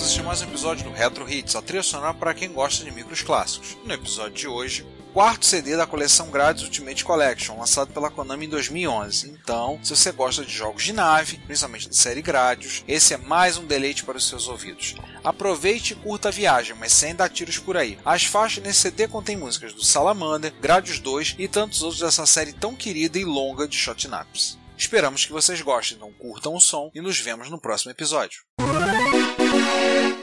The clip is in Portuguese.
É mais um episódio do Retro Hits, a trilha sonora para quem gosta de micros clássicos. No episódio de hoje, quarto CD da coleção Grades Ultimate Collection, lançado pela Konami em 2011. Então, se você gosta de jogos de nave, principalmente da série Gradius, esse é mais um deleite para os seus ouvidos. Aproveite e curta a viagem, mas sem dar tiros por aí. As faixas nesse CD contêm músicas do Salamander, Gradius 2 e tantos outros dessa série tão querida e longa de Shotnaps. Esperamos que vocês gostem, então curtam o som e nos vemos no próximo episódio. Yeah.